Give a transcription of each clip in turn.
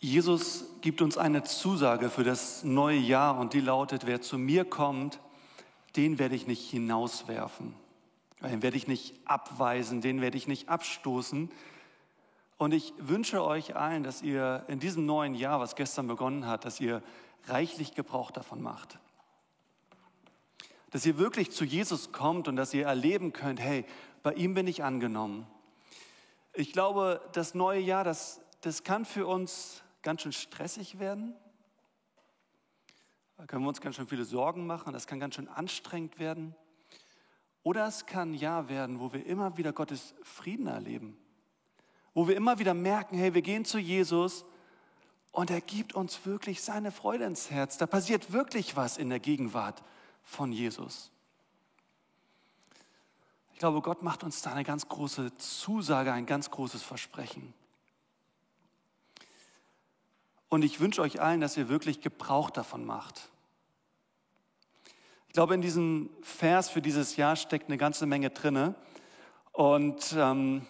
Jesus gibt uns eine Zusage für das neue Jahr und die lautet, wer zu mir kommt, den werde ich nicht hinauswerfen, den werde ich nicht abweisen, den werde ich nicht abstoßen. Und ich wünsche euch allen, dass ihr in diesem neuen Jahr, was gestern begonnen hat, dass ihr reichlich Gebrauch davon macht. Dass ihr wirklich zu Jesus kommt und dass ihr erleben könnt, hey, bei ihm bin ich angenommen. Ich glaube, das neue Jahr, das, das kann für uns ganz schön stressig werden. Da können wir uns ganz schön viele Sorgen machen. Das kann ganz schön anstrengend werden. Oder es kann ein Jahr werden, wo wir immer wieder Gottes Frieden erleben. Wo wir immer wieder merken, hey, wir gehen zu Jesus und er gibt uns wirklich seine Freude ins Herz. Da passiert wirklich was in der Gegenwart von Jesus. Ich glaube, Gott macht uns da eine ganz große Zusage, ein ganz großes Versprechen. Und ich wünsche euch allen, dass ihr wirklich Gebrauch davon macht. Ich glaube, in diesem Vers für dieses Jahr steckt eine ganze Menge drinne. Und ähm,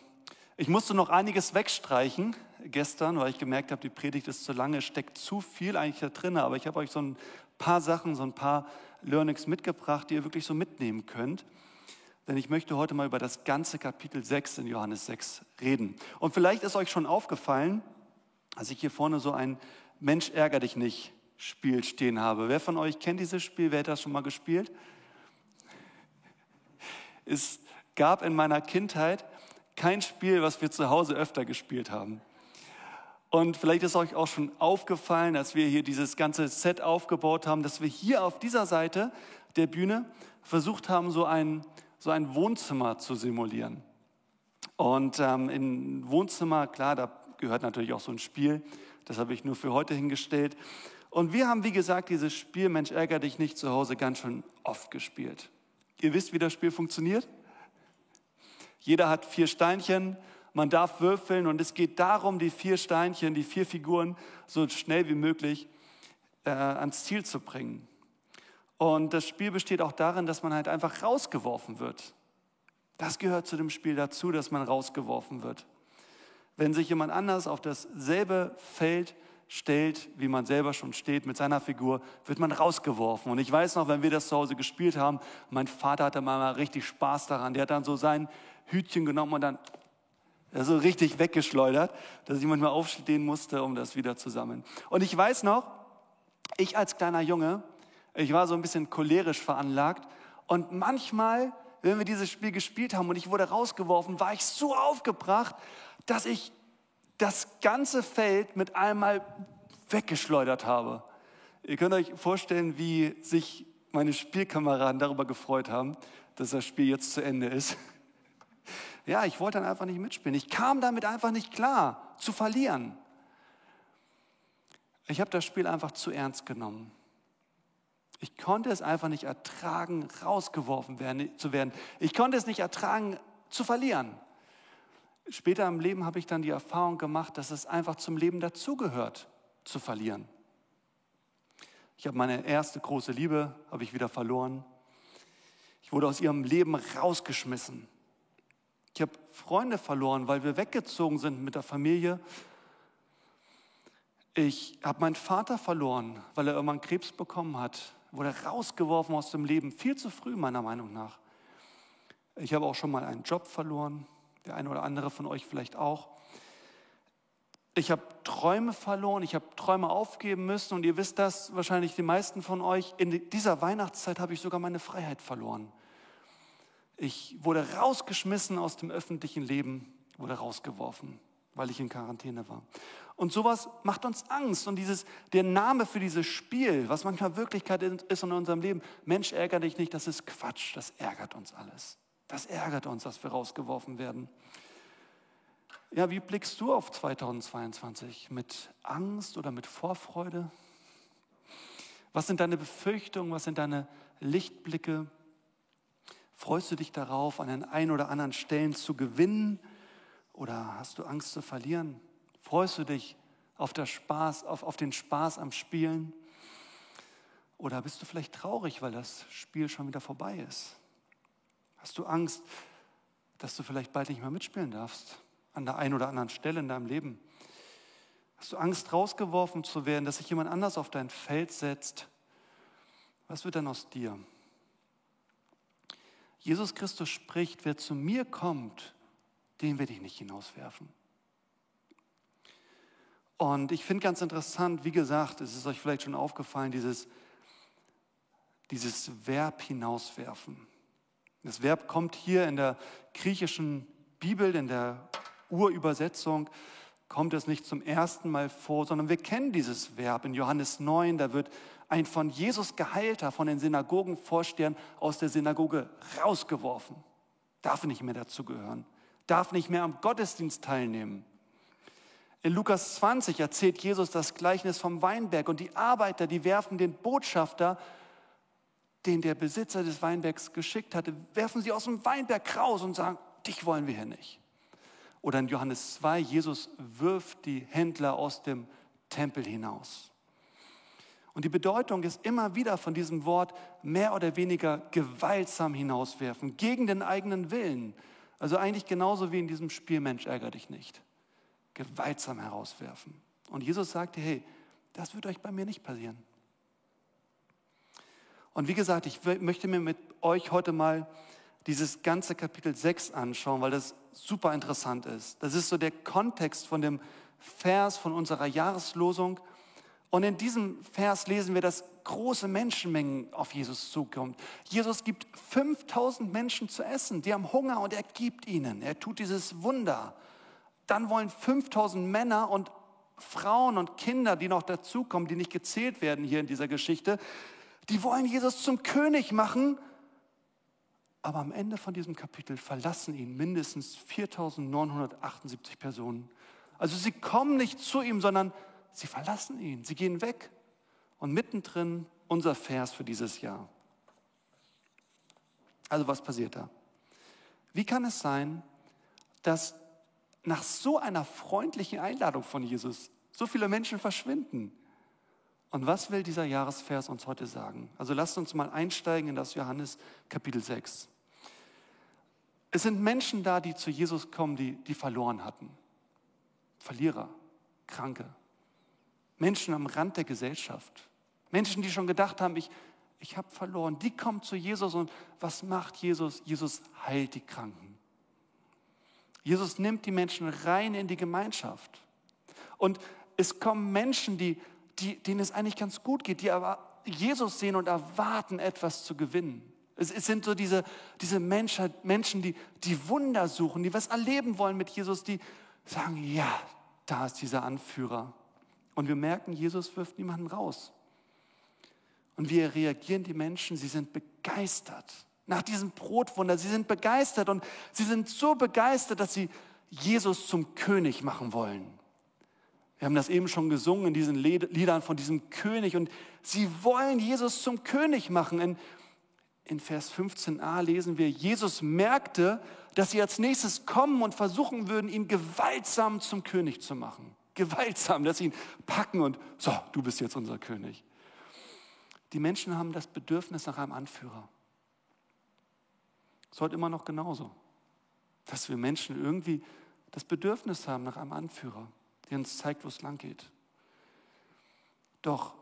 ich musste noch einiges wegstreichen gestern, weil ich gemerkt habe, die Predigt ist zu lange, steckt zu viel eigentlich da drin. Aber ich habe euch so ein paar Sachen, so ein paar Learnings mitgebracht, die ihr wirklich so mitnehmen könnt. Denn ich möchte heute mal über das ganze Kapitel 6 in Johannes 6 reden. Und vielleicht ist euch schon aufgefallen, als ich hier vorne so ein Mensch ärger dich nicht Spiel stehen habe. Wer von euch kennt dieses Spiel? Wer hat das schon mal gespielt? Es gab in meiner Kindheit kein Spiel, was wir zu Hause öfter gespielt haben. Und vielleicht ist euch auch schon aufgefallen, als wir hier dieses ganze Set aufgebaut haben, dass wir hier auf dieser Seite der Bühne versucht haben, so ein, so ein Wohnzimmer zu simulieren. Und ähm, im Wohnzimmer, klar, da gehört natürlich auch so ein Spiel. Das habe ich nur für heute hingestellt. Und wir haben, wie gesagt, dieses Spiel Mensch ärger dich nicht zu Hause ganz schön oft gespielt. Ihr wisst, wie das Spiel funktioniert? Jeder hat vier Steinchen, man darf würfeln und es geht darum, die vier Steinchen, die vier Figuren so schnell wie möglich äh, ans Ziel zu bringen. Und das Spiel besteht auch darin, dass man halt einfach rausgeworfen wird. Das gehört zu dem Spiel dazu, dass man rausgeworfen wird wenn sich jemand anders auf dasselbe Feld stellt, wie man selber schon steht mit seiner Figur, wird man rausgeworfen. Und ich weiß noch, wenn wir das zu Hause gespielt haben, mein Vater hatte mal richtig Spaß daran. Der hat dann so sein Hütchen genommen und dann so richtig weggeschleudert, dass ich manchmal aufstehen musste, um das wieder zu sammeln. Und ich weiß noch, ich als kleiner Junge, ich war so ein bisschen cholerisch veranlagt und manchmal, wenn wir dieses Spiel gespielt haben und ich wurde rausgeworfen, war ich so aufgebracht, dass ich das ganze Feld mit einmal weggeschleudert habe. Ihr könnt euch vorstellen, wie sich meine Spielkameraden darüber gefreut haben, dass das Spiel jetzt zu Ende ist. Ja, ich wollte dann einfach nicht mitspielen. Ich kam damit einfach nicht klar, zu verlieren. Ich habe das Spiel einfach zu ernst genommen. Ich konnte es einfach nicht ertragen, rausgeworfen werden, zu werden. Ich konnte es nicht ertragen, zu verlieren. Später im Leben habe ich dann die Erfahrung gemacht, dass es einfach zum Leben dazugehört, zu verlieren. Ich habe meine erste große Liebe, habe ich wieder verloren. Ich wurde aus ihrem Leben rausgeschmissen. Ich habe Freunde verloren, weil wir weggezogen sind mit der Familie. Ich habe meinen Vater verloren, weil er irgendwann Krebs bekommen hat. Wurde rausgeworfen aus dem Leben, viel zu früh meiner Meinung nach. Ich habe auch schon mal einen Job verloren der eine oder andere von euch vielleicht auch. Ich habe Träume verloren, ich habe Träume aufgeben müssen und ihr wisst das wahrscheinlich die meisten von euch. In dieser Weihnachtszeit habe ich sogar meine Freiheit verloren. Ich wurde rausgeschmissen aus dem öffentlichen Leben, wurde rausgeworfen, weil ich in Quarantäne war. Und sowas macht uns Angst. Und dieses, der Name für dieses Spiel, was manchmal Wirklichkeit ist in unserem Leben, Mensch, ärgere dich nicht, das ist Quatsch, das ärgert uns alles. Das ärgert uns, dass wir rausgeworfen werden. Ja, wie blickst du auf 2022? Mit Angst oder mit Vorfreude? Was sind deine Befürchtungen? Was sind deine Lichtblicke? Freust du dich darauf, an den ein oder anderen Stellen zu gewinnen? Oder hast du Angst zu verlieren? Freust du dich auf, Spaß, auf, auf den Spaß am Spielen? Oder bist du vielleicht traurig, weil das Spiel schon wieder vorbei ist? Hast du Angst, dass du vielleicht bald nicht mehr mitspielen darfst? An der einen oder anderen Stelle in deinem Leben? Hast du Angst, rausgeworfen zu werden, dass sich jemand anders auf dein Feld setzt? Was wird dann aus dir? Jesus Christus spricht, wer zu mir kommt, den werde ich nicht hinauswerfen. Und ich finde ganz interessant, wie gesagt, es ist euch vielleicht schon aufgefallen, dieses, dieses Verb hinauswerfen. Das Verb kommt hier in der griechischen Bibel, in der Urübersetzung, kommt es nicht zum ersten Mal vor, sondern wir kennen dieses Verb in Johannes 9, da wird ein von Jesus geheilter, von den Synagogenvorstehern aus der Synagoge rausgeworfen. Darf nicht mehr dazugehören, darf nicht mehr am Gottesdienst teilnehmen. In Lukas 20 erzählt Jesus das Gleichnis vom Weinberg und die Arbeiter, die werfen den Botschafter, den der Besitzer des Weinbergs geschickt hatte, werfen sie aus dem Weinberg raus und sagen, dich wollen wir hier nicht. Oder in Johannes 2, Jesus wirft die Händler aus dem Tempel hinaus. Und die Bedeutung ist immer wieder von diesem Wort mehr oder weniger gewaltsam hinauswerfen, gegen den eigenen Willen. Also eigentlich genauso wie in diesem Spiel Mensch ärger dich nicht gewaltsam herauswerfen. Und Jesus sagte, hey, das wird euch bei mir nicht passieren. Und wie gesagt, ich möchte mir mit euch heute mal dieses ganze Kapitel 6 anschauen, weil das super interessant ist. Das ist so der Kontext von dem Vers von unserer Jahreslosung. Und in diesem Vers lesen wir, dass große Menschenmengen auf Jesus zukommen. Jesus gibt 5000 Menschen zu essen, die haben Hunger und er gibt ihnen. Er tut dieses Wunder. Dann wollen 5000 Männer und Frauen und Kinder, die noch dazukommen, die nicht gezählt werden hier in dieser Geschichte, die wollen Jesus zum König machen. Aber am Ende von diesem Kapitel verlassen ihn mindestens 4978 Personen. Also sie kommen nicht zu ihm, sondern sie verlassen ihn, sie gehen weg. Und mittendrin unser Vers für dieses Jahr. Also was passiert da? Wie kann es sein, dass nach so einer freundlichen Einladung von Jesus so viele Menschen verschwinden. Und was will dieser Jahresvers uns heute sagen? Also lasst uns mal einsteigen in das Johannes Kapitel 6. Es sind Menschen da, die zu Jesus kommen, die, die verloren hatten. Verlierer, Kranke, Menschen am Rand der Gesellschaft, Menschen, die schon gedacht haben, ich, ich habe verloren. Die kommen zu Jesus und was macht Jesus? Jesus heilt die Kranken. Jesus nimmt die Menschen rein in die Gemeinschaft. Und es kommen Menschen, die, die, denen es eigentlich ganz gut geht, die aber Jesus sehen und erwarten, etwas zu gewinnen. Es, es sind so diese, diese Menschen, Menschen die, die Wunder suchen, die was erleben wollen mit Jesus, die sagen, ja, da ist dieser Anführer. Und wir merken, Jesus wirft niemanden raus. Und wie reagieren die Menschen? Sie sind begeistert nach diesem Brotwunder. Sie sind begeistert und sie sind so begeistert, dass sie Jesus zum König machen wollen. Wir haben das eben schon gesungen in diesen Liedern von diesem König und sie wollen Jesus zum König machen. In, in Vers 15a lesen wir, Jesus merkte, dass sie als nächstes kommen und versuchen würden, ihn gewaltsam zum König zu machen. Gewaltsam, dass sie ihn packen und so, du bist jetzt unser König. Die Menschen haben das Bedürfnis nach einem Anführer. Es ist heute immer noch genauso, dass wir Menschen irgendwie das Bedürfnis haben nach einem Anführer, der uns zeigt, wo es lang geht. Doch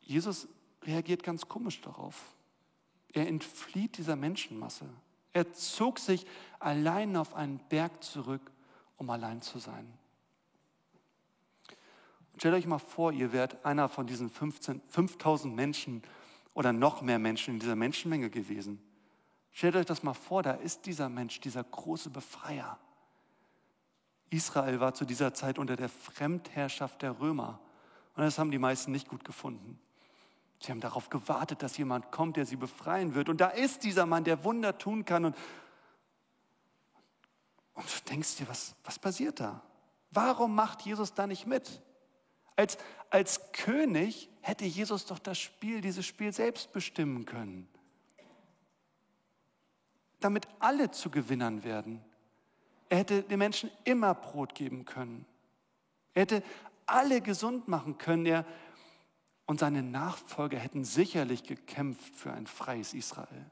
Jesus reagiert ganz komisch darauf. Er entflieht dieser Menschenmasse. Er zog sich allein auf einen Berg zurück, um allein zu sein. Und stellt euch mal vor, ihr wärt einer von diesen 15, 5000 Menschen oder noch mehr Menschen in dieser Menschenmenge gewesen. Stellt euch das mal vor, da ist dieser Mensch, dieser große Befreier. Israel war zu dieser Zeit unter der Fremdherrschaft der Römer. Und das haben die meisten nicht gut gefunden. Sie haben darauf gewartet, dass jemand kommt, der sie befreien wird. Und da ist dieser Mann, der Wunder tun kann. Und, und du denkst dir, was, was passiert da? Warum macht Jesus da nicht mit? Als, als König hätte Jesus doch das Spiel, dieses Spiel selbst bestimmen können damit alle zu Gewinnern werden. Er hätte den Menschen immer Brot geben können. Er hätte alle gesund machen können. Er und seine Nachfolger hätten sicherlich gekämpft für ein freies Israel.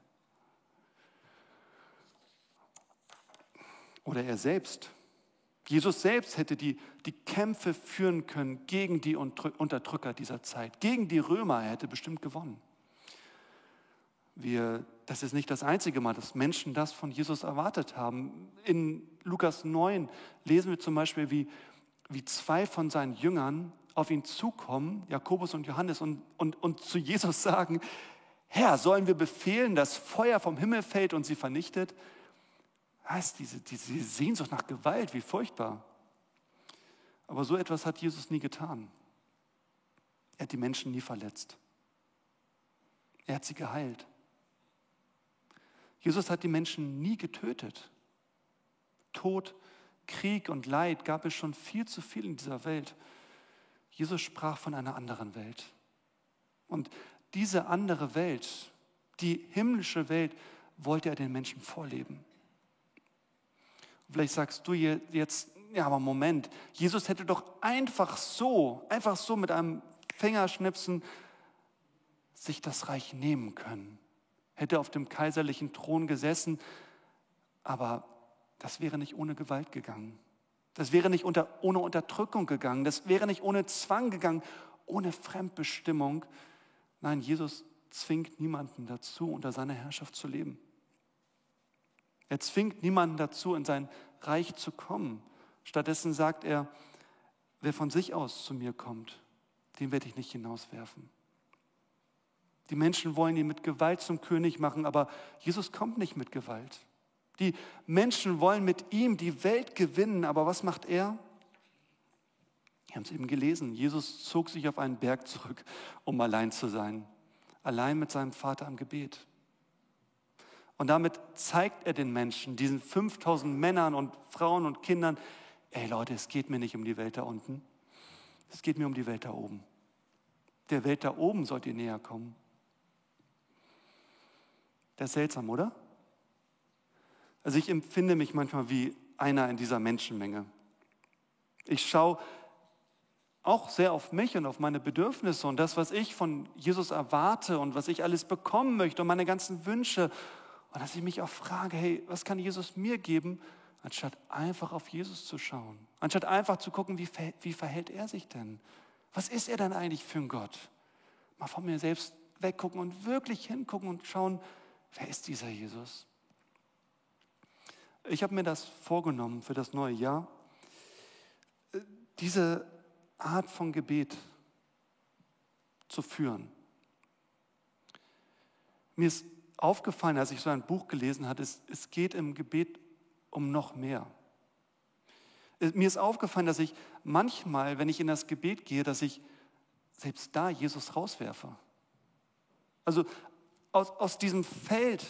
Oder er selbst. Jesus selbst hätte die, die Kämpfe führen können gegen die Unterdrücker dieser Zeit, gegen die Römer. Er hätte bestimmt gewonnen. Wir, das ist nicht das einzige Mal, dass Menschen das von Jesus erwartet haben. In Lukas 9 lesen wir zum Beispiel, wie, wie zwei von seinen Jüngern auf ihn zukommen, Jakobus und Johannes, und, und, und zu Jesus sagen, Herr, sollen wir befehlen, dass Feuer vom Himmel fällt und sie vernichtet? Was, diese, diese Sehnsucht nach Gewalt, wie furchtbar. Aber so etwas hat Jesus nie getan. Er hat die Menschen nie verletzt. Er hat sie geheilt. Jesus hat die Menschen nie getötet. Tod, Krieg und Leid gab es schon viel zu viel in dieser Welt. Jesus sprach von einer anderen Welt. Und diese andere Welt, die himmlische Welt, wollte er den Menschen vorleben. Vielleicht sagst du jetzt, ja, aber Moment, Jesus hätte doch einfach so, einfach so mit einem Fingerschnipsen sich das Reich nehmen können. Hätte auf dem kaiserlichen Thron gesessen, aber das wäre nicht ohne Gewalt gegangen. Das wäre nicht unter, ohne Unterdrückung gegangen. Das wäre nicht ohne Zwang gegangen, ohne Fremdbestimmung. Nein, Jesus zwingt niemanden dazu, unter seiner Herrschaft zu leben. Er zwingt niemanden dazu, in sein Reich zu kommen. Stattdessen sagt er, wer von sich aus zu mir kommt, den werde ich nicht hinauswerfen. Die Menschen wollen ihn mit Gewalt zum König machen, aber Jesus kommt nicht mit Gewalt. Die Menschen wollen mit ihm die Welt gewinnen, aber was macht er? Wir haben es eben gelesen, Jesus zog sich auf einen Berg zurück, um allein zu sein, allein mit seinem Vater am Gebet. Und damit zeigt er den Menschen, diesen 5000 Männern und Frauen und Kindern, ey Leute, es geht mir nicht um die Welt da unten, es geht mir um die Welt da oben. Der Welt da oben sollt ihr näher kommen. Das ist seltsam, oder? Also ich empfinde mich manchmal wie einer in dieser Menschenmenge. Ich schaue auch sehr auf mich und auf meine Bedürfnisse und das, was ich von Jesus erwarte und was ich alles bekommen möchte und meine ganzen Wünsche und dass ich mich auch frage, hey, was kann Jesus mir geben, anstatt einfach auf Jesus zu schauen? Anstatt einfach zu gucken, wie, wie verhält er sich denn? Was ist er denn eigentlich für ein Gott? Mal von mir selbst weggucken und wirklich hingucken und schauen, wer ist dieser Jesus? Ich habe mir das vorgenommen für das neue Jahr, diese Art von Gebet zu führen. Mir ist aufgefallen, als ich so ein Buch gelesen hatte, es, es geht im Gebet um noch mehr. Mir ist aufgefallen, dass ich manchmal, wenn ich in das Gebet gehe, dass ich selbst da Jesus rauswerfe. Also aus, aus diesem Feld,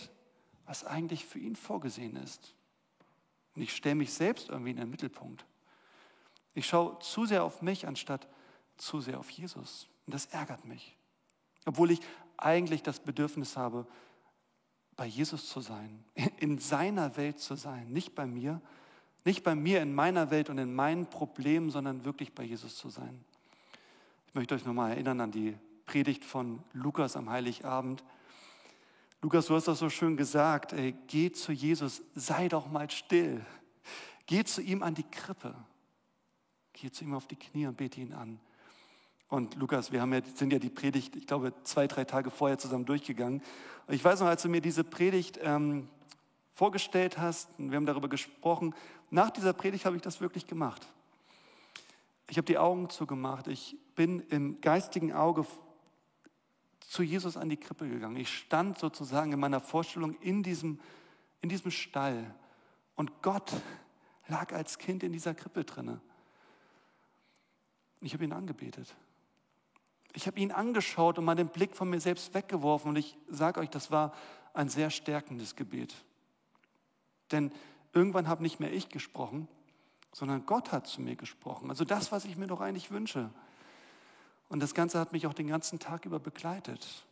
was eigentlich für ihn vorgesehen ist. Und ich stelle mich selbst irgendwie in den Mittelpunkt. Ich schaue zu sehr auf mich, anstatt zu sehr auf Jesus. Und das ärgert mich. Obwohl ich eigentlich das Bedürfnis habe, bei Jesus zu sein, in seiner Welt zu sein, nicht bei mir, nicht bei mir in meiner Welt und in meinen Problemen, sondern wirklich bei Jesus zu sein. Ich möchte euch nochmal erinnern an die Predigt von Lukas am Heiligabend. Lukas, du hast das so schön gesagt, ey, geh zu Jesus, sei doch mal still. Geh zu ihm an die Krippe. Geh zu ihm auf die Knie und bete ihn an. Und Lukas, wir haben ja, sind ja die Predigt, ich glaube, zwei, drei Tage vorher zusammen durchgegangen. Ich weiß noch, als du mir diese Predigt ähm, vorgestellt hast, und wir haben darüber gesprochen, nach dieser Predigt habe ich das wirklich gemacht. Ich habe die Augen zugemacht. Ich bin im geistigen Auge zu Jesus an die Krippe gegangen. Ich stand sozusagen in meiner Vorstellung in diesem, in diesem Stall. Und Gott lag als Kind in dieser Krippe drinne. Ich habe ihn angebetet. Ich habe ihn angeschaut und mal den Blick von mir selbst weggeworfen und ich sage euch, das war ein sehr stärkendes Gebet. Denn irgendwann habe nicht mehr ich gesprochen, sondern Gott hat zu mir gesprochen. Also das, was ich mir doch eigentlich wünsche. Und das Ganze hat mich auch den ganzen Tag über begleitet.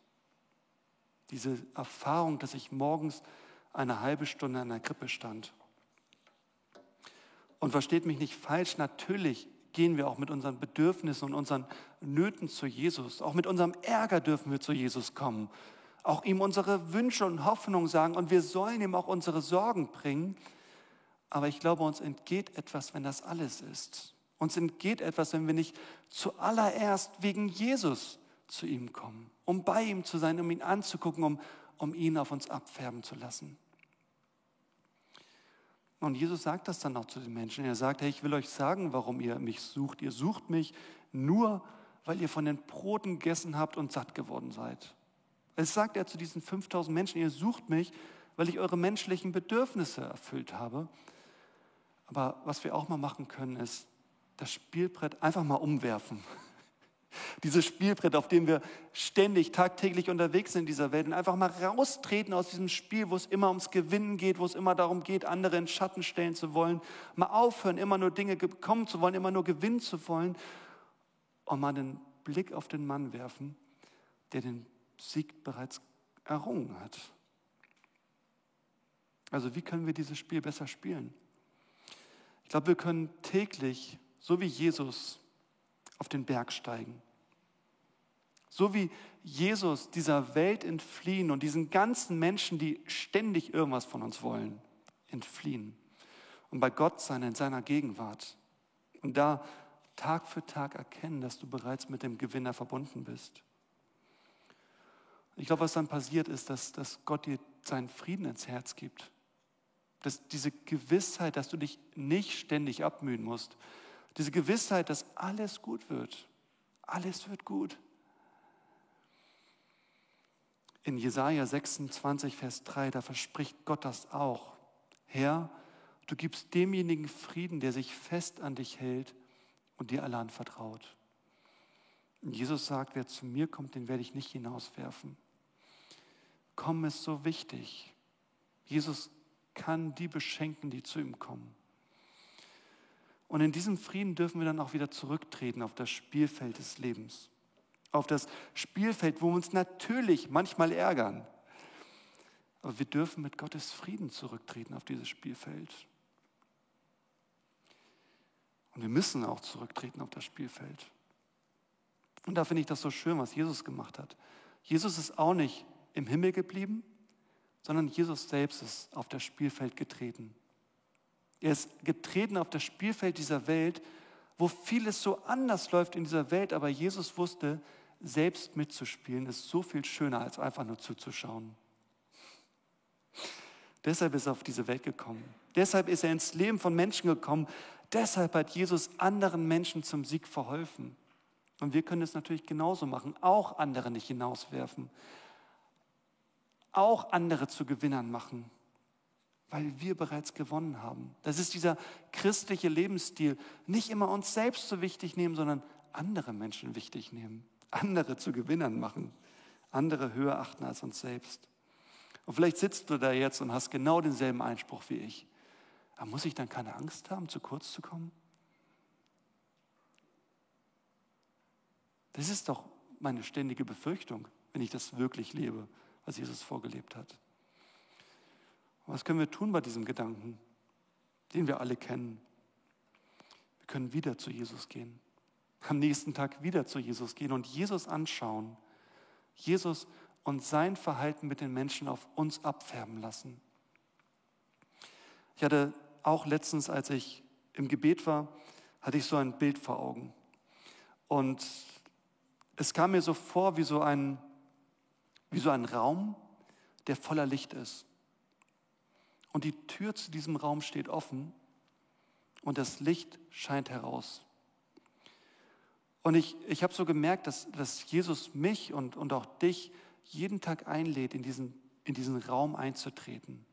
Diese Erfahrung, dass ich morgens eine halbe Stunde an der Krippe stand. Und versteht mich nicht falsch, natürlich gehen wir auch mit unseren Bedürfnissen und unseren Nöten zu Jesus. Auch mit unserem Ärger dürfen wir zu Jesus kommen. Auch ihm unsere Wünsche und Hoffnungen sagen und wir sollen ihm auch unsere Sorgen bringen. Aber ich glaube, uns entgeht etwas, wenn das alles ist. Uns entgeht etwas, wenn wir nicht zuallererst wegen Jesus zu ihm kommen, um bei ihm zu sein, um ihn anzugucken, um, um ihn auf uns abfärben zu lassen. Und Jesus sagt das dann auch zu den Menschen. Er sagt, hey, ich will euch sagen, warum ihr mich sucht. Ihr sucht mich nur, weil ihr von den Broten gegessen habt und satt geworden seid. Es sagt er zu diesen 5000 Menschen, ihr sucht mich, weil ich eure menschlichen Bedürfnisse erfüllt habe. Aber was wir auch mal machen können, ist das Spielbrett einfach mal umwerfen. Dieses Spielbrett, auf dem wir ständig, tagtäglich unterwegs sind in dieser Welt und einfach mal raustreten aus diesem Spiel, wo es immer ums Gewinnen geht, wo es immer darum geht, andere in Schatten stellen zu wollen, mal aufhören, immer nur Dinge bekommen zu wollen, immer nur gewinnen zu wollen und mal den Blick auf den Mann werfen, der den Sieg bereits errungen hat. Also wie können wir dieses Spiel besser spielen? Ich glaube, wir können täglich, so wie Jesus, auf den Berg steigen. So wie Jesus dieser Welt entfliehen und diesen ganzen Menschen, die ständig irgendwas von uns wollen, entfliehen. Und bei Gott sein in seiner Gegenwart. Und da Tag für Tag erkennen, dass du bereits mit dem Gewinner verbunden bist. Ich glaube, was dann passiert ist, dass, dass Gott dir seinen Frieden ins Herz gibt. Dass diese Gewissheit, dass du dich nicht ständig abmühen musst, diese Gewissheit, dass alles gut wird. Alles wird gut. In Jesaja 26, Vers 3, da verspricht Gott das auch. Herr, du gibst demjenigen Frieden, der sich fest an dich hält und dir allein vertraut. Und Jesus sagt, wer zu mir kommt, den werde ich nicht hinauswerfen. Kommen ist so wichtig. Jesus kann die beschenken, die zu ihm kommen. Und in diesem Frieden dürfen wir dann auch wieder zurücktreten auf das Spielfeld des Lebens. Auf das Spielfeld, wo wir uns natürlich manchmal ärgern. Aber wir dürfen mit Gottes Frieden zurücktreten auf dieses Spielfeld. Und wir müssen auch zurücktreten auf das Spielfeld. Und da finde ich das so schön, was Jesus gemacht hat. Jesus ist auch nicht im Himmel geblieben, sondern Jesus selbst ist auf das Spielfeld getreten. Er ist getreten auf das Spielfeld dieser Welt, wo vieles so anders läuft in dieser Welt, aber Jesus wusste, selbst mitzuspielen ist so viel schöner, als einfach nur zuzuschauen. Deshalb ist er auf diese Welt gekommen. Deshalb ist er ins Leben von Menschen gekommen. Deshalb hat Jesus anderen Menschen zum Sieg verholfen. Und wir können es natürlich genauso machen, auch andere nicht hinauswerfen, auch andere zu Gewinnern machen weil wir bereits gewonnen haben. Das ist dieser christliche Lebensstil. Nicht immer uns selbst so wichtig nehmen, sondern andere Menschen wichtig nehmen, andere zu Gewinnern machen, andere höher achten als uns selbst. Und vielleicht sitzt du da jetzt und hast genau denselben Einspruch wie ich. Aber muss ich dann keine Angst haben, zu kurz zu kommen? Das ist doch meine ständige Befürchtung, wenn ich das wirklich lebe, was Jesus vorgelebt hat. Was können wir tun bei diesem Gedanken, den wir alle kennen? Wir können wieder zu Jesus gehen. Am nächsten Tag wieder zu Jesus gehen und Jesus anschauen. Jesus und sein Verhalten mit den Menschen auf uns abfärben lassen. Ich hatte auch letztens, als ich im Gebet war, hatte ich so ein Bild vor Augen. Und es kam mir so vor wie so ein, wie so ein Raum, der voller Licht ist und die Tür zu diesem Raum steht offen und das Licht scheint heraus. Und ich, ich habe so gemerkt, dass, dass Jesus mich und, und auch dich jeden Tag einlädt, in diesen, in diesen Raum einzutreten.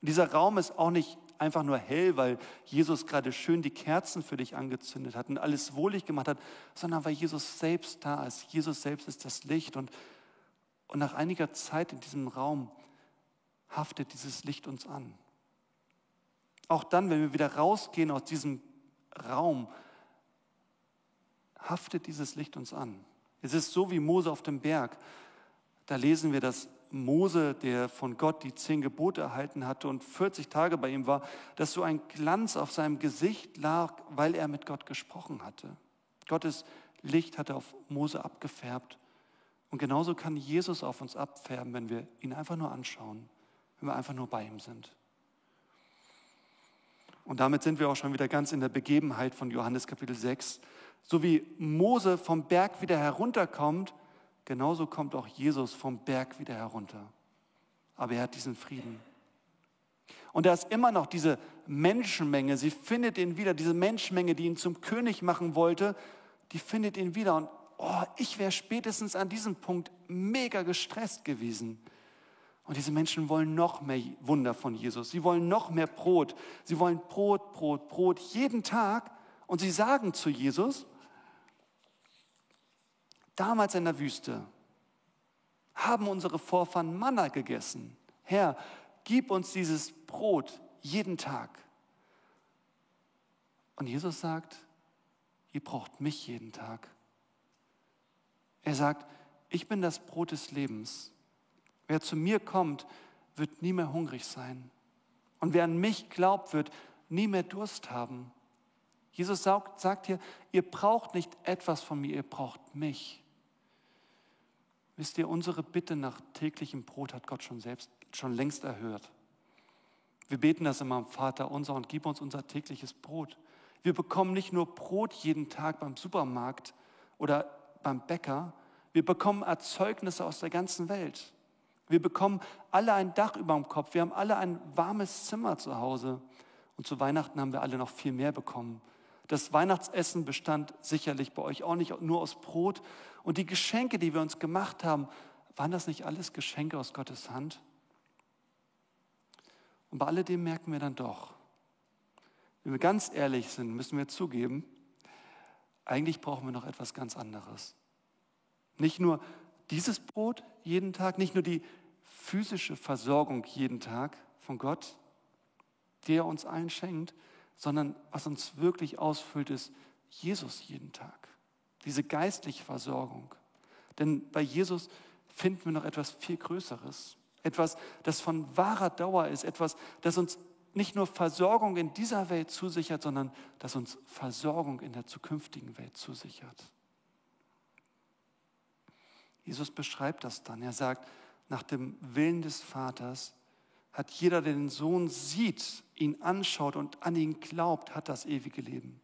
Und dieser Raum ist auch nicht einfach nur hell, weil Jesus gerade schön die Kerzen für dich angezündet hat und alles wohlig gemacht hat, sondern weil Jesus selbst da ist. Jesus selbst ist das Licht. Und, und nach einiger Zeit in diesem Raum haftet dieses Licht uns an. Auch dann, wenn wir wieder rausgehen aus diesem Raum, haftet dieses Licht uns an. Es ist so wie Mose auf dem Berg. Da lesen wir, dass Mose, der von Gott die zehn Gebote erhalten hatte und 40 Tage bei ihm war, dass so ein Glanz auf seinem Gesicht lag, weil er mit Gott gesprochen hatte. Gottes Licht hatte auf Mose abgefärbt. Und genauso kann Jesus auf uns abfärben, wenn wir ihn einfach nur anschauen, wenn wir einfach nur bei ihm sind. Und damit sind wir auch schon wieder ganz in der Begebenheit von Johannes Kapitel 6. So wie Mose vom Berg wieder herunterkommt, genauso kommt auch Jesus vom Berg wieder herunter. Aber er hat diesen Frieden. Und da ist immer noch diese Menschenmenge, sie findet ihn wieder, diese Menschenmenge, die ihn zum König machen wollte, die findet ihn wieder. Und oh, ich wäre spätestens an diesem Punkt mega gestresst gewesen. Und diese Menschen wollen noch mehr Wunder von Jesus. Sie wollen noch mehr Brot. Sie wollen Brot, Brot, Brot jeden Tag. Und sie sagen zu Jesus, damals in der Wüste haben unsere Vorfahren Manna gegessen. Herr, gib uns dieses Brot jeden Tag. Und Jesus sagt, ihr braucht mich jeden Tag. Er sagt, ich bin das Brot des Lebens. Wer zu mir kommt, wird nie mehr hungrig sein. Und wer an mich glaubt, wird nie mehr Durst haben. Jesus sagt, hier, ihr braucht nicht etwas von mir, ihr braucht mich. Wisst ihr, unsere Bitte nach täglichem Brot hat Gott schon selbst, schon längst erhört. Wir beten das immer am Vater unser und gib uns unser tägliches Brot. Wir bekommen nicht nur Brot jeden Tag beim Supermarkt oder beim Bäcker, wir bekommen Erzeugnisse aus der ganzen Welt. Wir bekommen alle ein Dach über dem Kopf, wir haben alle ein warmes Zimmer zu Hause. Und zu Weihnachten haben wir alle noch viel mehr bekommen. Das Weihnachtsessen bestand sicherlich bei euch auch nicht nur aus Brot. Und die Geschenke, die wir uns gemacht haben, waren das nicht alles Geschenke aus Gottes Hand? Und bei alledem merken wir dann doch, wenn wir ganz ehrlich sind, müssen wir zugeben, eigentlich brauchen wir noch etwas ganz anderes. Nicht nur dieses Brot jeden Tag, nicht nur die physische Versorgung jeden Tag von Gott, die er uns allen schenkt, sondern was uns wirklich ausfüllt, ist Jesus jeden Tag. Diese geistliche Versorgung. Denn bei Jesus finden wir noch etwas viel Größeres. Etwas, das von wahrer Dauer ist. Etwas, das uns nicht nur Versorgung in dieser Welt zusichert, sondern das uns Versorgung in der zukünftigen Welt zusichert. Jesus beschreibt das dann. Er sagt, nach dem Willen des Vaters hat jeder, der den Sohn sieht, ihn anschaut und an ihn glaubt, hat das ewige Leben.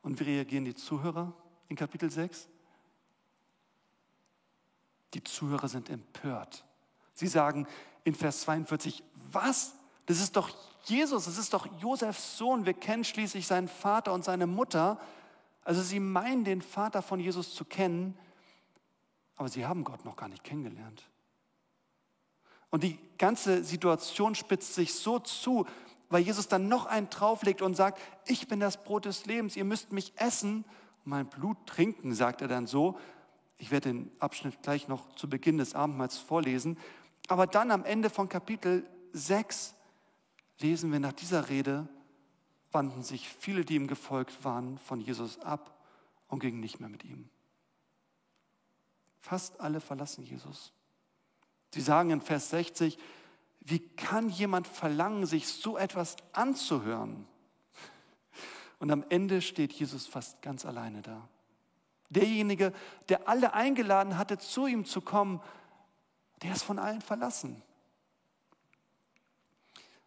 Und wie reagieren die Zuhörer in Kapitel 6? Die Zuhörer sind empört. Sie sagen in Vers 42, was? Das ist doch Jesus, das ist doch Josefs Sohn. Wir kennen schließlich seinen Vater und seine Mutter. Also sie meinen den Vater von Jesus zu kennen, aber sie haben Gott noch gar nicht kennengelernt. Und die ganze Situation spitzt sich so zu, weil Jesus dann noch einen drauflegt und sagt, ich bin das Brot des Lebens, ihr müsst mich essen mein Blut trinken, sagt er dann so. Ich werde den Abschnitt gleich noch zu Beginn des Abendmahls vorlesen. Aber dann am Ende von Kapitel 6 lesen wir nach dieser Rede, wandten sich viele, die ihm gefolgt waren, von Jesus ab und gingen nicht mehr mit ihm. Fast alle verlassen Jesus. Sie sagen in Vers 60, wie kann jemand verlangen, sich so etwas anzuhören? Und am Ende steht Jesus fast ganz alleine da. Derjenige, der alle eingeladen hatte, zu ihm zu kommen, der ist von allen verlassen.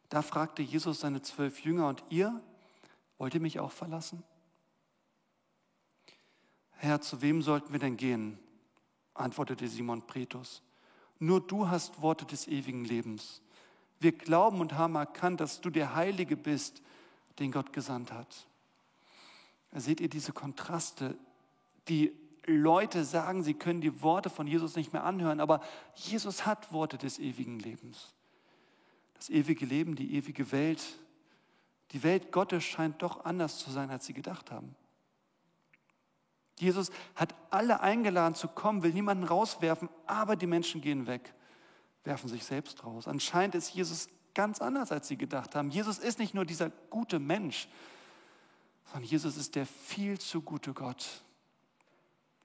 Da fragte Jesus seine zwölf Jünger, und ihr, wollt ihr mich auch verlassen? Herr, zu wem sollten wir denn gehen? antwortete Simon Petrus. Nur du hast Worte des ewigen Lebens. Wir glauben und haben erkannt, dass du der Heilige bist, den Gott gesandt hat. Seht ihr diese Kontraste. Die Leute sagen, sie können die Worte von Jesus nicht mehr anhören, aber Jesus hat Worte des ewigen Lebens. Das ewige Leben, die ewige Welt. Die Welt Gottes scheint doch anders zu sein, als sie gedacht haben. Jesus hat alle eingeladen zu kommen, will niemanden rauswerfen, aber die Menschen gehen weg, werfen sich selbst raus. Anscheinend ist Jesus ganz anders, als sie gedacht haben. Jesus ist nicht nur dieser gute Mensch, sondern Jesus ist der viel zu gute Gott,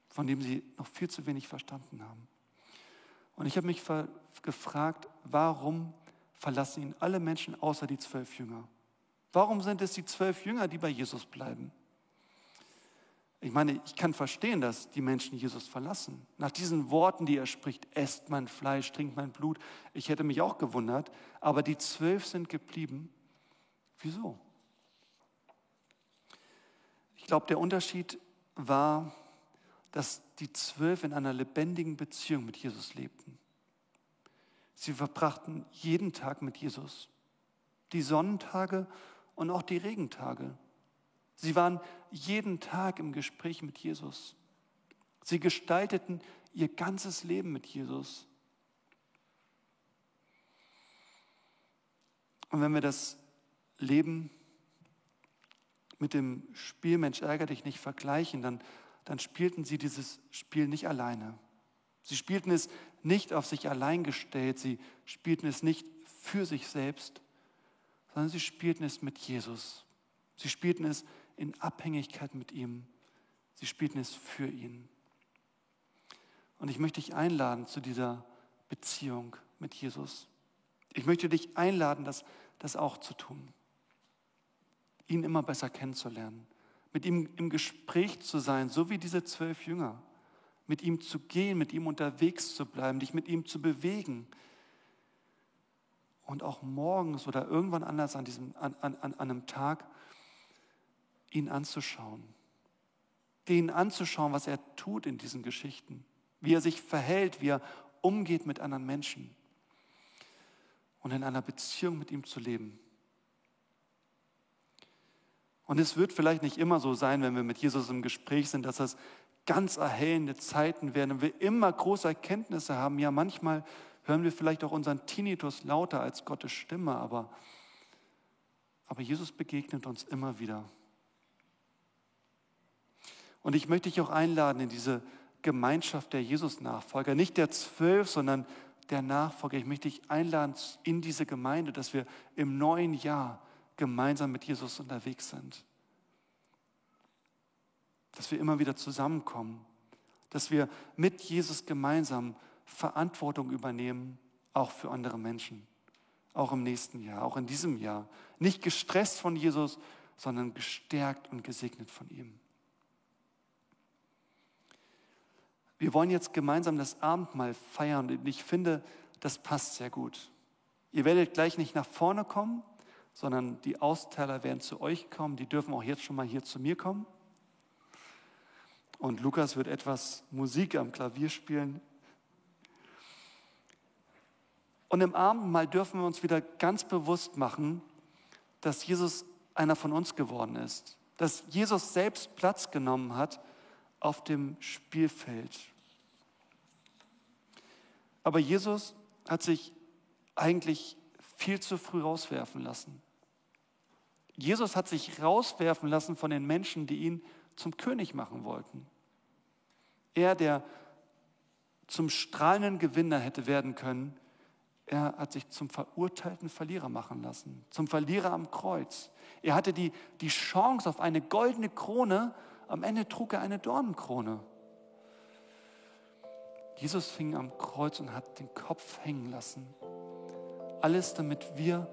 von dem sie noch viel zu wenig verstanden haben. Und ich habe mich gefragt, warum verlassen ihn alle Menschen außer die zwölf Jünger? Warum sind es die zwölf Jünger, die bei Jesus bleiben? Ich meine, ich kann verstehen, dass die Menschen Jesus verlassen. Nach diesen Worten, die er spricht, esst mein Fleisch, trinkt mein Blut. Ich hätte mich auch gewundert, aber die zwölf sind geblieben. Wieso? Ich glaube, der Unterschied war, dass die zwölf in einer lebendigen Beziehung mit Jesus lebten. Sie verbrachten jeden Tag mit Jesus, die Sonnentage und auch die Regentage. Sie waren jeden Tag im Gespräch mit Jesus. Sie gestalteten ihr ganzes Leben mit Jesus. Und wenn wir das Leben mit dem Spiel Mensch ärger dich nicht vergleichen, dann, dann spielten sie dieses Spiel nicht alleine. Sie spielten es nicht auf sich allein gestellt, sie spielten es nicht für sich selbst, sondern sie spielten es mit Jesus. Sie spielten es in Abhängigkeit mit ihm. Sie spielten es für ihn. Und ich möchte dich einladen zu dieser Beziehung mit Jesus. Ich möchte dich einladen, das, das auch zu tun. Ihn immer besser kennenzulernen, mit ihm im Gespräch zu sein, so wie diese zwölf Jünger, mit ihm zu gehen, mit ihm unterwegs zu bleiben, dich mit ihm zu bewegen. Und auch morgens oder irgendwann anders an, diesem, an, an, an einem Tag ihn anzuschauen. Den anzuschauen, was er tut in diesen Geschichten wie er sich verhält, wie er umgeht mit anderen Menschen und in einer Beziehung mit ihm zu leben. Und es wird vielleicht nicht immer so sein, wenn wir mit Jesus im Gespräch sind, dass das ganz erhellende Zeiten werden und wir immer große Erkenntnisse haben. Ja, manchmal hören wir vielleicht auch unseren Tinnitus lauter als Gottes Stimme, aber, aber Jesus begegnet uns immer wieder. Und ich möchte dich auch einladen in diese Gemeinschaft der Jesus-Nachfolger, nicht der zwölf, sondern der Nachfolger. Ich möchte dich einladen in diese Gemeinde, dass wir im neuen Jahr gemeinsam mit Jesus unterwegs sind. Dass wir immer wieder zusammenkommen, dass wir mit Jesus gemeinsam Verantwortung übernehmen, auch für andere Menschen, auch im nächsten Jahr, auch in diesem Jahr. Nicht gestresst von Jesus, sondern gestärkt und gesegnet von ihm. Wir wollen jetzt gemeinsam das Abendmahl feiern und ich finde, das passt sehr gut. Ihr werdet gleich nicht nach vorne kommen, sondern die Austeiler werden zu euch kommen. Die dürfen auch jetzt schon mal hier zu mir kommen. Und Lukas wird etwas Musik am Klavier spielen. Und im Abendmahl dürfen wir uns wieder ganz bewusst machen, dass Jesus einer von uns geworden ist. Dass Jesus selbst Platz genommen hat auf dem Spielfeld. Aber Jesus hat sich eigentlich viel zu früh rauswerfen lassen. Jesus hat sich rauswerfen lassen von den Menschen, die ihn zum König machen wollten. Er, der zum strahlenden Gewinner hätte werden können, er hat sich zum verurteilten Verlierer machen lassen, zum Verlierer am Kreuz. Er hatte die, die Chance auf eine goldene Krone, am Ende trug er eine Dornenkrone. Jesus fing am Kreuz und hat den Kopf hängen lassen. Alles, damit wir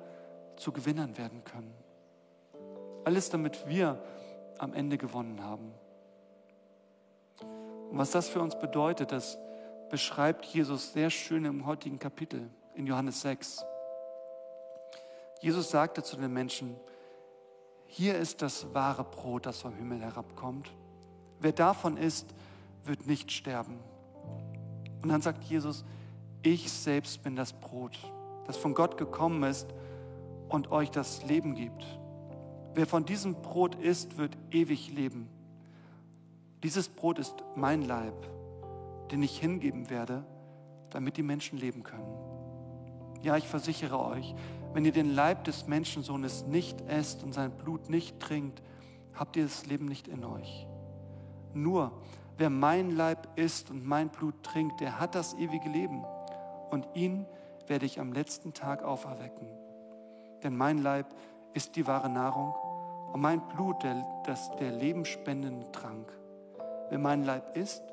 zu Gewinnern werden können. Alles, damit wir am Ende gewonnen haben. Und was das für uns bedeutet, das beschreibt Jesus sehr schön im heutigen Kapitel in Johannes 6. Jesus sagte zu den Menschen, hier ist das wahre Brot, das vom Himmel herabkommt. Wer davon isst, wird nicht sterben. Und dann sagt Jesus, ich selbst bin das Brot, das von Gott gekommen ist und euch das Leben gibt. Wer von diesem Brot isst, wird ewig leben. Dieses Brot ist mein Leib, den ich hingeben werde, damit die Menschen leben können. Ja, ich versichere euch, wenn ihr den Leib des Menschensohnes nicht esst und sein Blut nicht trinkt, habt ihr das Leben nicht in euch. Nur Wer mein Leib isst und mein Blut trinkt, der hat das ewige Leben. Und ihn werde ich am letzten Tag auferwecken. Denn mein Leib ist die wahre Nahrung und mein Blut der, das, der lebenspendende Trank. Wer mein Leib isst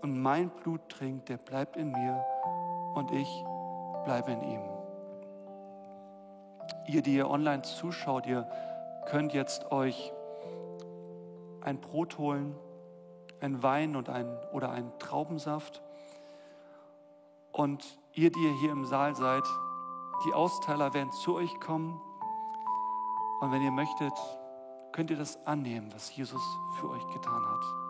und mein Blut trinkt, der bleibt in mir und ich bleibe in ihm. Ihr, die ihr online zuschaut, ihr könnt jetzt euch ein Brot holen ein Wein und ein, oder ein Traubensaft. Und ihr, die ihr hier im Saal seid, die Austeiler werden zu euch kommen Und wenn ihr möchtet, könnt ihr das annehmen, was Jesus für euch getan hat.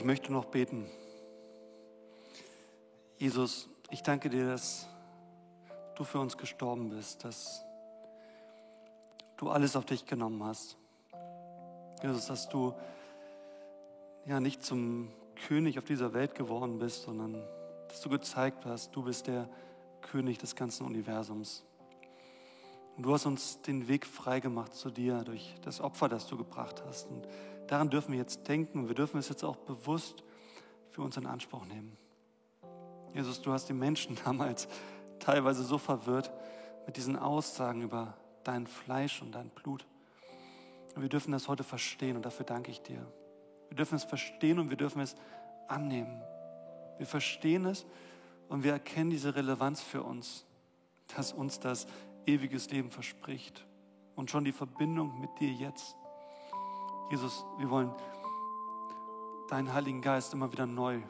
Ich möchte noch beten. Jesus, ich danke dir, dass du für uns gestorben bist, dass du alles auf dich genommen hast. Jesus, dass du ja nicht zum König auf dieser Welt geworden bist, sondern dass du gezeigt hast, du bist der König des ganzen Universums. Und du hast uns den Weg freigemacht zu dir durch das Opfer, das du gebracht hast. Und daran dürfen wir jetzt denken. Wir dürfen es jetzt auch bewusst für uns in Anspruch nehmen. Jesus, du hast die Menschen damals teilweise so verwirrt mit diesen Aussagen über dein Fleisch und dein Blut. Und wir dürfen das heute verstehen und dafür danke ich dir. Wir dürfen es verstehen und wir dürfen es annehmen. Wir verstehen es und wir erkennen diese Relevanz für uns, dass uns das ewiges Leben verspricht und schon die Verbindung mit dir jetzt. Jesus, wir wollen deinen Heiligen Geist immer wieder neu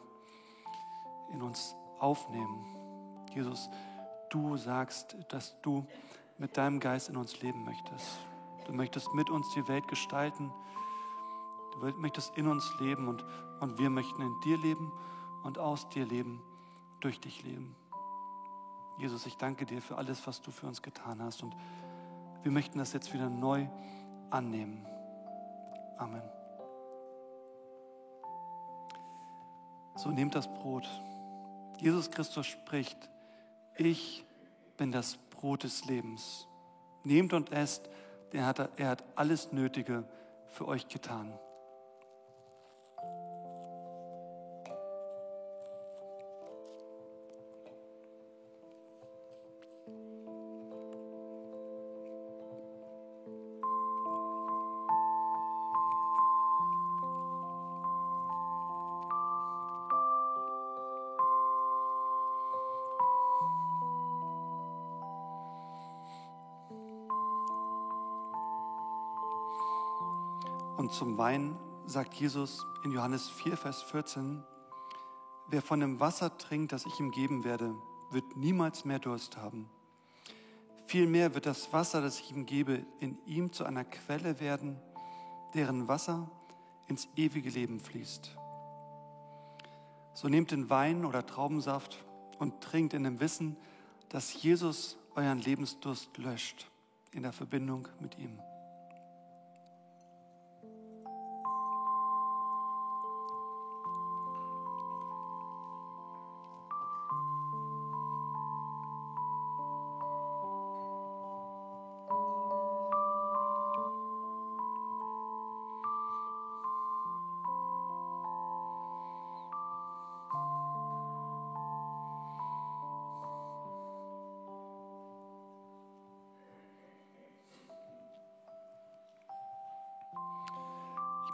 in uns aufnehmen. Jesus, du sagst, dass du mit deinem Geist in uns leben möchtest. Du möchtest mit uns die Welt gestalten. Du möchtest in uns leben und, und wir möchten in dir leben und aus dir leben, durch dich leben. Jesus, ich danke dir für alles, was du für uns getan hast und wir möchten das jetzt wieder neu annehmen. Amen. So nehmt das Brot. Jesus Christus spricht, ich bin das Brot des Lebens. Nehmt und esst, hat, er hat alles Nötige für euch getan. Und zum Wein sagt Jesus in Johannes 4, Vers 14, wer von dem Wasser trinkt, das ich ihm geben werde, wird niemals mehr Durst haben. Vielmehr wird das Wasser, das ich ihm gebe, in ihm zu einer Quelle werden, deren Wasser ins ewige Leben fließt. So nehmt den Wein oder Traubensaft und trinkt in dem Wissen, dass Jesus euren Lebensdurst löscht in der Verbindung mit ihm.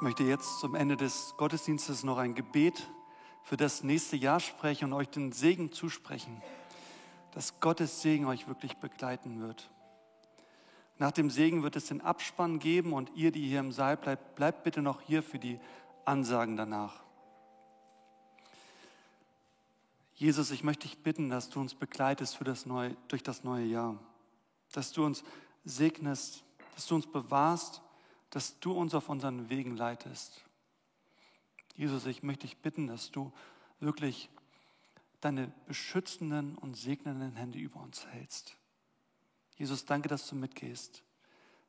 Möchte jetzt zum Ende des Gottesdienstes noch ein Gebet für das nächste Jahr sprechen und euch den Segen zusprechen, dass Gottes Segen euch wirklich begleiten wird. Nach dem Segen wird es den Abspann geben und ihr, die hier im Saal bleibt, bleibt bitte noch hier für die Ansagen danach. Jesus, ich möchte dich bitten, dass du uns begleitest für das neue, durch das neue Jahr, dass du uns segnest, dass du uns bewahrst dass du uns auf unseren Wegen leitest. Jesus, ich möchte dich bitten, dass du wirklich deine beschützenden und segnenden Hände über uns hältst. Jesus, danke, dass du mitgehst.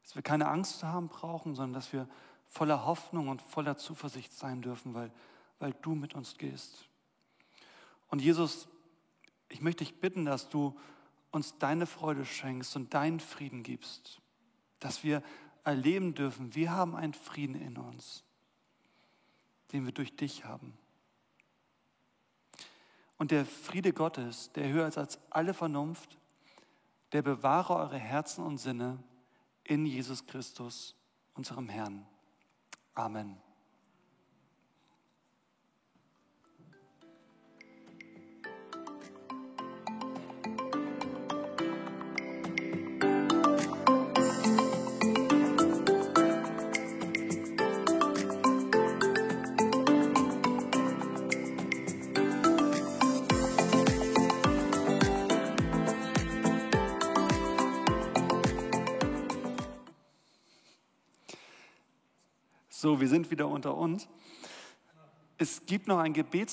Dass wir keine Angst haben brauchen, sondern dass wir voller Hoffnung und voller Zuversicht sein dürfen, weil, weil du mit uns gehst. Und Jesus, ich möchte dich bitten, dass du uns deine Freude schenkst und deinen Frieden gibst. Dass wir erleben dürfen, wir haben einen Frieden in uns, den wir durch dich haben. Und der Friede Gottes, der höher ist als alle Vernunft, der bewahre eure Herzen und Sinne in Jesus Christus, unserem Herrn. Amen. So, wir sind wieder unter uns. Es gibt noch ein Gebets